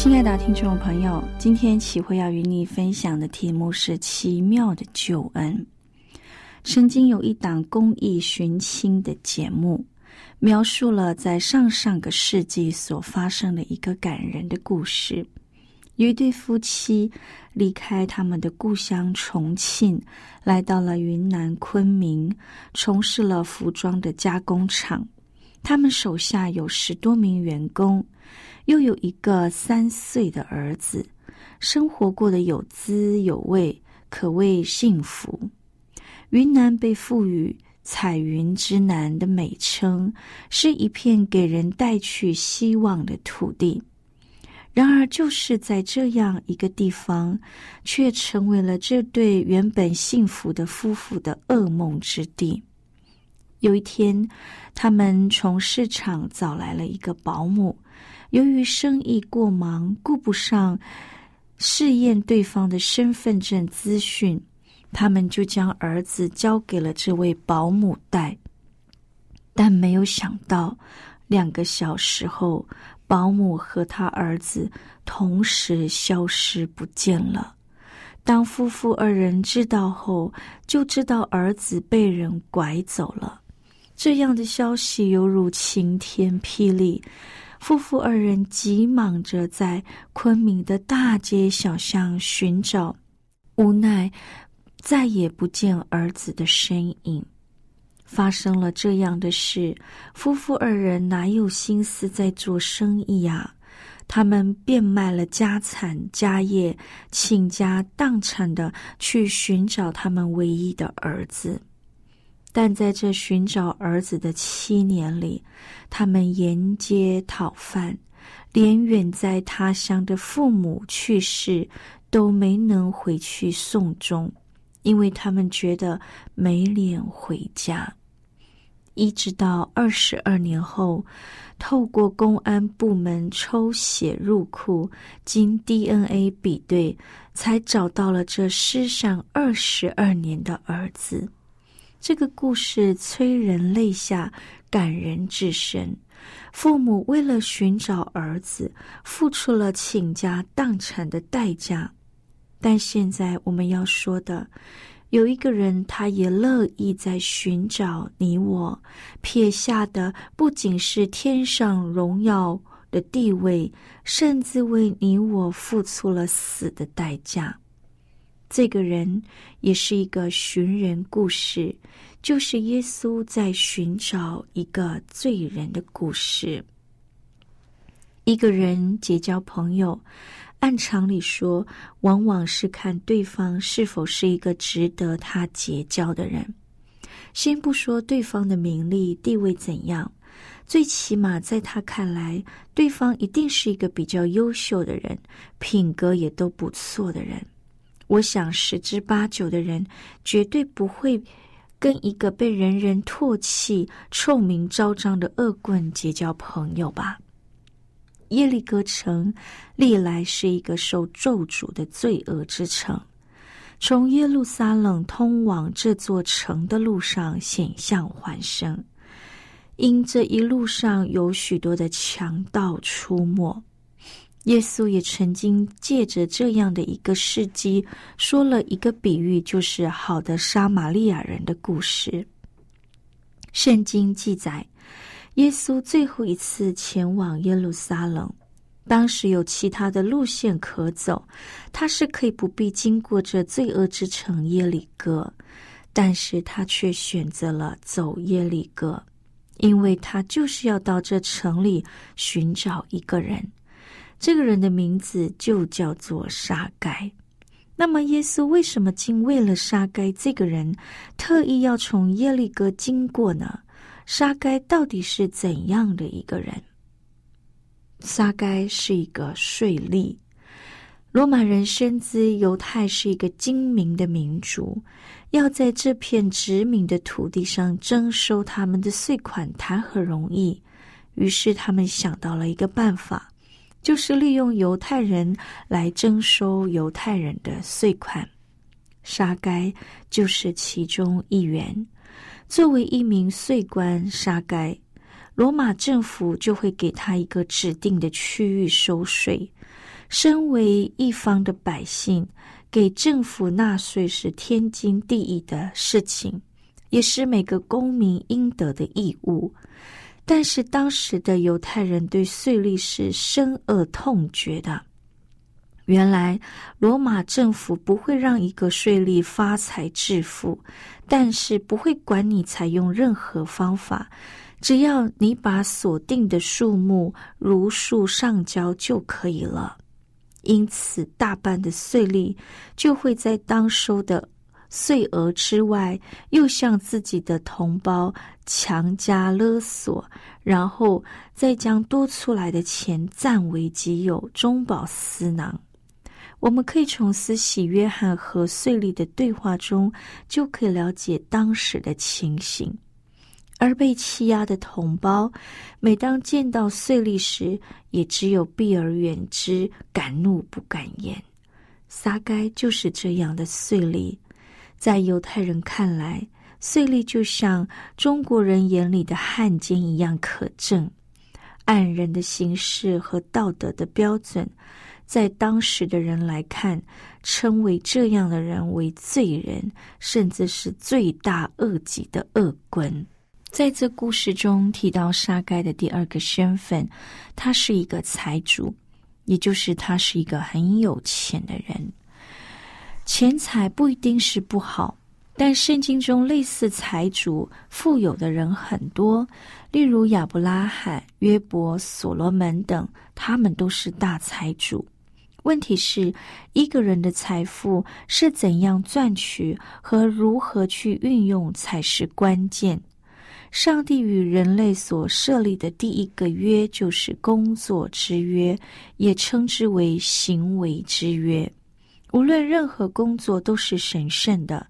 亲爱的听众朋友，今天启慧要与你分享的题目是“奇妙的救恩”。曾经有一档公益寻亲的节目，描述了在上上个世纪所发生的一个感人的故事。有一对夫妻离开他们的故乡重庆，来到了云南昆明，从事了服装的加工厂。他们手下有十多名员工。又有一个三岁的儿子，生活过得有滋有味，可谓幸福。云南被赋予“彩云之南”的美称，是一片给人带去希望的土地。然而，就是在这样一个地方，却成为了这对原本幸福的夫妇的噩梦之地。有一天，他们从市场找来了一个保姆。由于生意过忙，顾不上试验对方的身份证资讯，他们就将儿子交给了这位保姆带。但没有想到，两个小时后，保姆和他儿子同时消失不见了。当夫妇二人知道后，就知道儿子被人拐走了。这样的消息犹如晴天霹雳。夫妇二人急忙着在昆明的大街小巷寻找，无奈再也不见儿子的身影。发生了这样的事，夫妇二人哪有心思在做生意呀？他们变卖了家产家业，倾家荡产的去寻找他们唯一的儿子。但在这寻找儿子的七年里，他们沿街讨饭，连远在他乡的父母去世都没能回去送终，因为他们觉得没脸回家。一直到二十二年后，透过公安部门抽血入库，经 DNA 比对，才找到了这失散二十二年的儿子。这个故事催人泪下，感人至深。父母为了寻找儿子，付出了倾家荡产的代价。但现在我们要说的，有一个人，他也乐意在寻找你我，撇下的不仅是天上荣耀的地位，甚至为你我付出了死的代价。这个人也是一个寻人故事，就是耶稣在寻找一个罪人的故事。一个人结交朋友，按常理说，往往是看对方是否是一个值得他结交的人。先不说对方的名利地位怎样，最起码在他看来，对方一定是一个比较优秀的人，品格也都不错的人。我想，十之八九的人绝对不会跟一个被人人唾弃、臭名昭彰的恶棍结交朋友吧。耶利哥城历来是一个受咒诅的罪恶之城，从耶路撒冷通往这座城的路上险象环生，因这一路上有许多的强盗出没。耶稣也曾经借着这样的一个事迹，说了一个比喻，就是好的撒玛利亚人的故事。圣经记载，耶稣最后一次前往耶路撒冷，当时有其他的路线可走，他是可以不必经过这罪恶之城耶里哥，但是他却选择了走耶里哥，因为他就是要到这城里寻找一个人，这个人的名字就叫做沙该。那么，耶稣为什么竟为了沙该这个人，特意要从耶利哥经过呢？沙该到底是怎样的一个人？沙该是一个税吏，罗马人深知犹太是一个精明的民族，要在这片殖民的土地上征收他们的税款谈何容易？于是他们想到了一个办法。就是利用犹太人来征收犹太人的税款，沙该就是其中一员。作为一名税官，沙该，罗马政府就会给他一个指定的区域收税。身为一方的百姓，给政府纳税是天经地义的事情，也是每个公民应得的义务。但是当时的犹太人对税吏是深恶痛绝的。原来罗马政府不会让一个税吏发财致富，但是不会管你采用任何方法，只要你把锁定的数目如数上交就可以了。因此，大半的税吏就会在当收的。税额之外，又向自己的同胞强加勒索，然后再将多出来的钱占为己有，中饱私囊。我们可以从司洗约翰和税吏的对话中，就可以了解当时的情形。而被欺压的同胞，每当见到税吏时，也只有避而远之，敢怒不敢言。撒该就是这样的税吏。在犹太人看来，碎利就像中国人眼里的汉奸一样可憎。按人的形式和道德的标准，在当时的人来看，称为这样的人为罪人，甚至是罪大恶极的恶棍。在这故事中提到沙盖的第二个身份，他是一个财主，也就是他是一个很有钱的人。钱财不一定是不好，但圣经中类似财主、富有的人很多，例如亚伯拉罕、约伯、所罗门等，他们都是大财主。问题是，一个人的财富是怎样赚取和如何去运用才是关键。上帝与人类所设立的第一个约就是工作之约，也称之为行为之约。无论任何工作都是神圣的。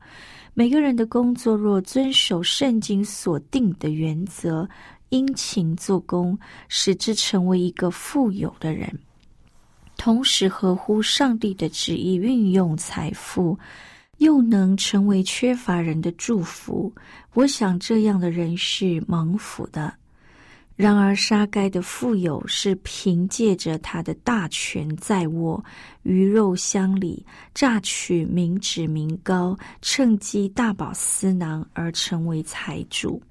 每个人的工作若遵守圣经所定的原则，殷勤做工，使之成为一个富有的人，同时合乎上帝的旨意运用财富，又能成为缺乏人的祝福，我想这样的人是蒙福的。然而，沙该的富有是凭借着他的大权在握，鱼肉乡里，榨取民脂民膏，趁机大饱私囊而成为财主。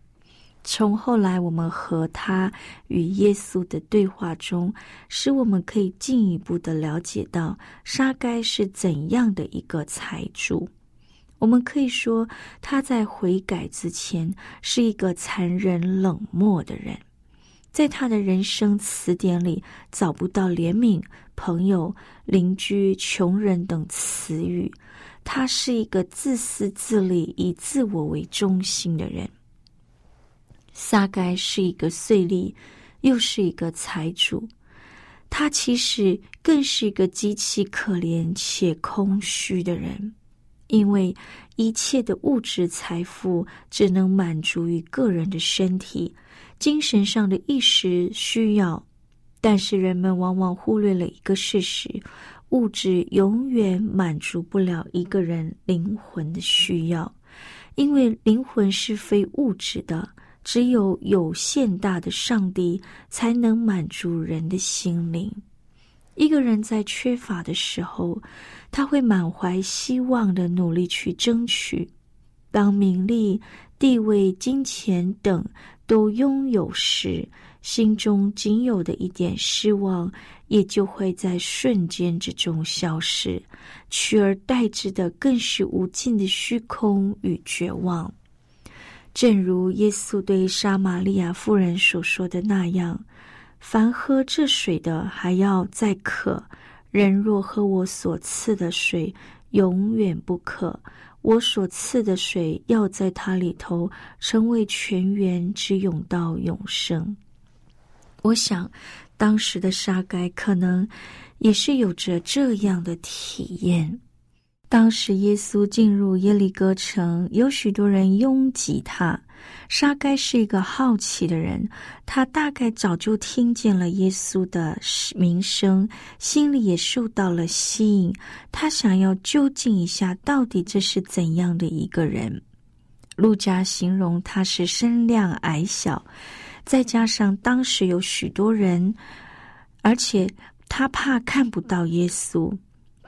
从后来我们和他与耶稣的对话中，使我们可以进一步的了解到沙该是怎样的一个财主。我们可以说，他在悔改之前是一个残忍冷漠的人。在他的人生词典里找不到怜悯、朋友、邻居、穷人等词语。他是一个自私自利、以自我为中心的人。撒该是一个碎利，又是一个财主。他其实更是一个极其可怜且空虚的人，因为一切的物质财富只能满足于个人的身体。精神上的意识需要，但是人们往往忽略了一个事实：物质永远满足不了一个人灵魂的需要，因为灵魂是非物质的，只有有限大的上帝才能满足人的心灵。一个人在缺乏的时候，他会满怀希望的努力去争取，当名利。地位、金钱等都拥有时，心中仅有的一点失望，也就会在瞬间之中消失，取而代之的更是无尽的虚空与绝望。正如耶稣对撒玛利亚妇人所说的那样：“凡喝这水的，还要再渴；人若喝我所赐的水，永远不渴。”我所赐的水要在它里头成为泉源，之涌到永生。我想，当时的沙该可能也是有着这样的体验。当时耶稣进入耶利哥城，有许多人拥挤他。沙该是一个好奇的人，他大概早就听见了耶稣的名声，心里也受到了吸引。他想要究竟一下，到底这是怎样的一个人。路加形容他是身量矮小，再加上当时有许多人，而且他怕看不到耶稣，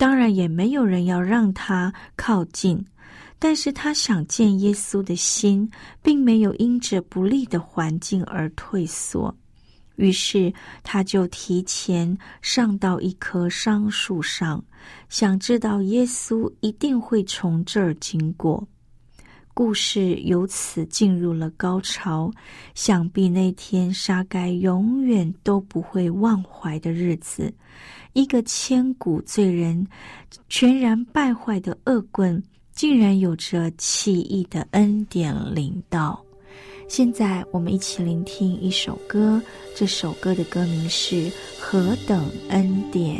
当然也没有人要让他靠近。但是他想见耶稣的心，并没有因着不利的环境而退缩，于是他就提前上到一棵桑树上，想知道耶稣一定会从这儿经过。故事由此进入了高潮，想必那天沙该永远都不会忘怀的日子，一个千古罪人，全然败坏的恶棍。竟然有着奇异的恩典领导。现在我们一起聆听一首歌，这首歌的歌名是《何等恩典》。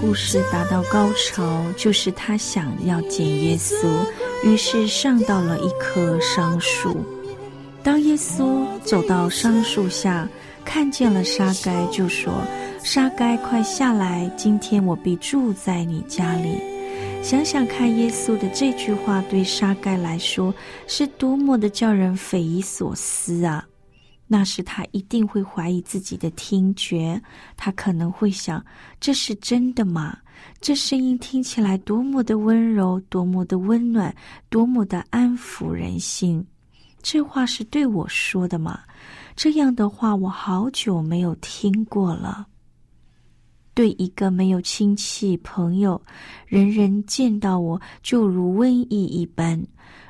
故事达到高潮，就是他想要见耶稣，于是上到了一棵桑树。当耶稣走到桑树下，看见了沙该，就说：“沙该，快下来！今天我必住在你家里。”想想看，耶稣的这句话对沙该来说是多么的叫人匪夷所思啊！那时他一定会怀疑自己的听觉，他可能会想：这是真的吗？这声音听起来多么的温柔，多么的温暖，多么的安抚人心。这话是对我说的吗？这样的话，我好久没有听过了。对一个没有亲戚朋友，人人见到我就如瘟疫一般。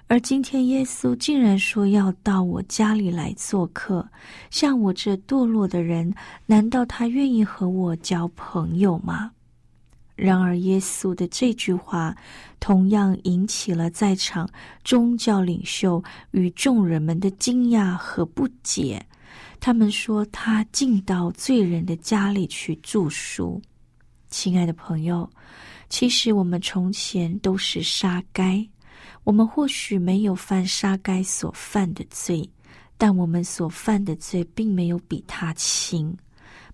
而今天，耶稣竟然说要到我家里来做客，像我这堕落的人，难道他愿意和我交朋友吗？然而，耶稣的这句话同样引起了在场宗教领袖与众人们的惊讶和不解。他们说他进到罪人的家里去住宿。亲爱的朋友，其实我们从前都是杀该。我们或许没有犯杀该所犯的罪，但我们所犯的罪并没有比他轻。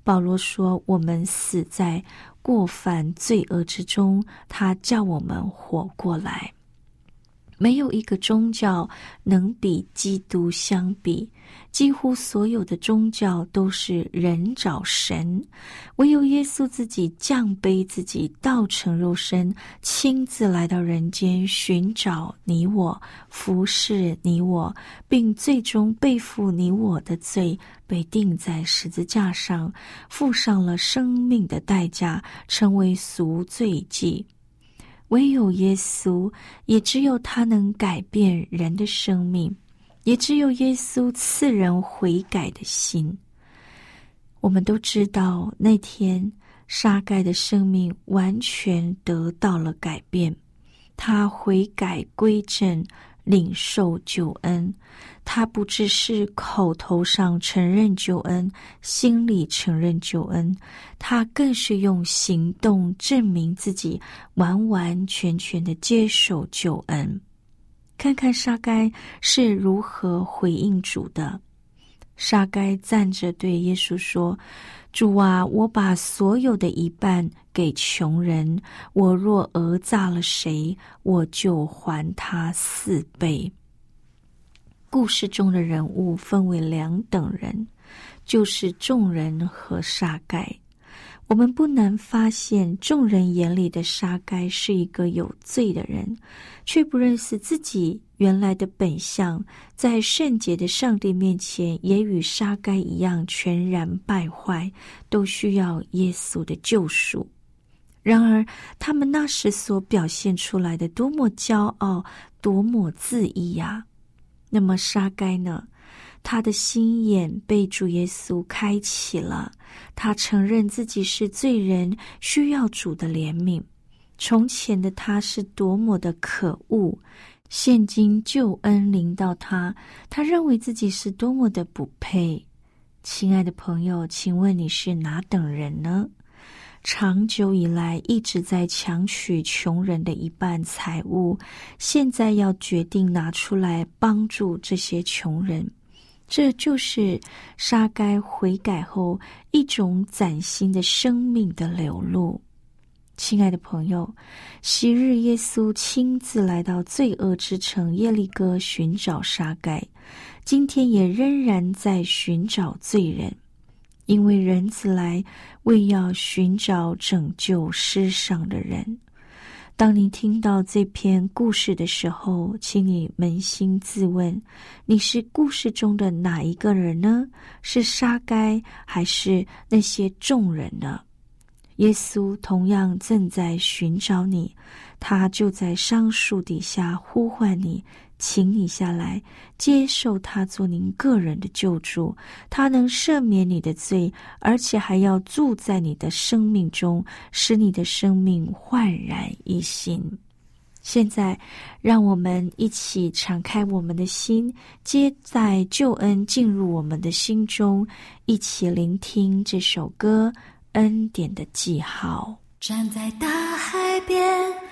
保罗说：“我们死在过犯罪恶之中，他叫我们活过来。”没有一个宗教能比基督相比。几乎所有的宗教都是人找神，唯有耶稣自己降卑自己，道成肉身，亲自来到人间，寻找你我，服侍你我，并最终背负你我的罪，被钉在十字架上，付上了生命的代价，成为赎罪祭。唯有耶稣，也只有他能改变人的生命。也只有耶稣赐人悔改的心。我们都知道，那天沙盖的生命完全得到了改变，他悔改归正，领受救恩。他不只是口头上承认救恩，心里承认救恩，他更是用行动证明自己完完全全的接受救恩。看看沙该是如何回应主的。沙该站着对耶稣说：“主啊，我把所有的一半给穷人，我若讹诈了谁，我就还他四倍。”故事中的人物分为两等人，就是众人和沙盖。我们不难发现，众人眼里的沙该是一个有罪的人，却不认识自己原来的本相，在圣洁的上帝面前，也与沙该一样全然败坏，都需要耶稣的救赎。然而，他们那时所表现出来的多么骄傲，多么自义呀！那么沙该呢？他的心眼被主耶稣开启了，他承认自己是罪人，需要主的怜悯。从前的他是多么的可恶，现今救恩临到他，他认为自己是多么的不配。亲爱的朋友，请问你是哪等人呢？长久以来一直在强取穷人的一半财物，现在要决定拿出来帮助这些穷人。这就是沙该悔改后一种崭新的生命的流露。亲爱的朋友，昔日耶稣亲自来到罪恶之城耶利哥寻找沙该，今天也仍然在寻找罪人，因为人子来为要寻找拯救世上的人。当你听到这篇故事的时候，请你扪心自问：你是故事中的哪一个人呢？是沙该，还是那些众人呢？耶稣同样正在寻找你，他就在桑树底下呼唤你。请你下来接受他做您个人的救助，他能赦免你的罪，而且还要住在你的生命中，使你的生命焕然一新。现在，让我们一起敞开我们的心，接在救恩进入我们的心中，一起聆听这首歌《恩典的记号》。站在大海边。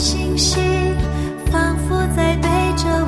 星星仿佛在对着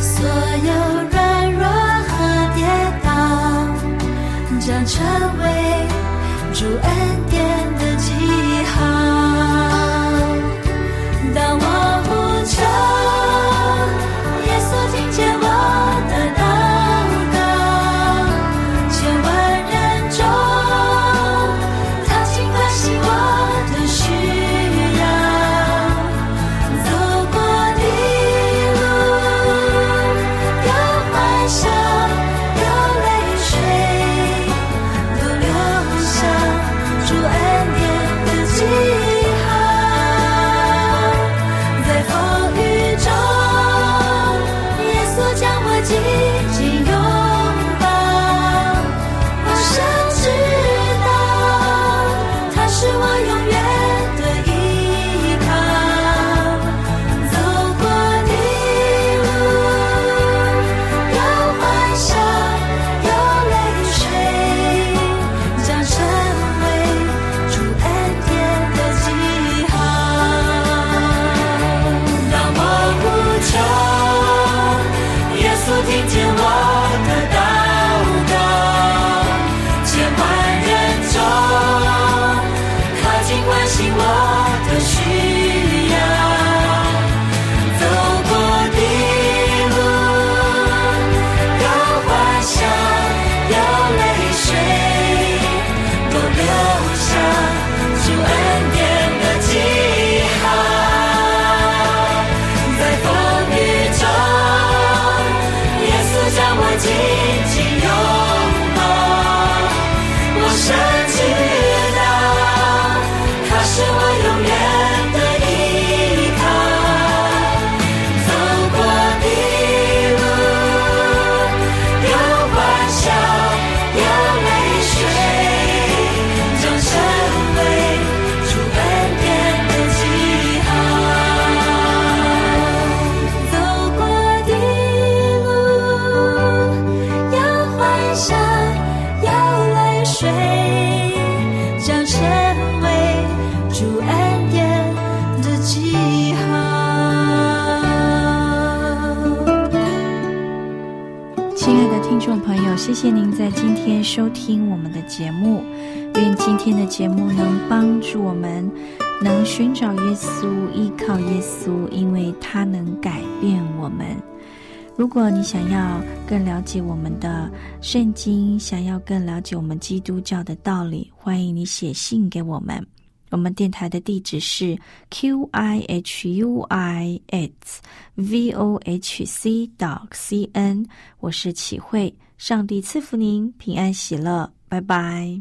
所有软弱和跌倒，将成为主恩。今天的节目能帮助我们，能寻找耶稣，依靠耶稣，因为他能改变我们。如果你想要更了解我们的圣经，想要更了解我们基督教的道理，欢迎你写信给我们。我们电台的地址是 q i h u i s v o h c dot c n。我是启慧，上帝赐福您平安喜乐，拜拜。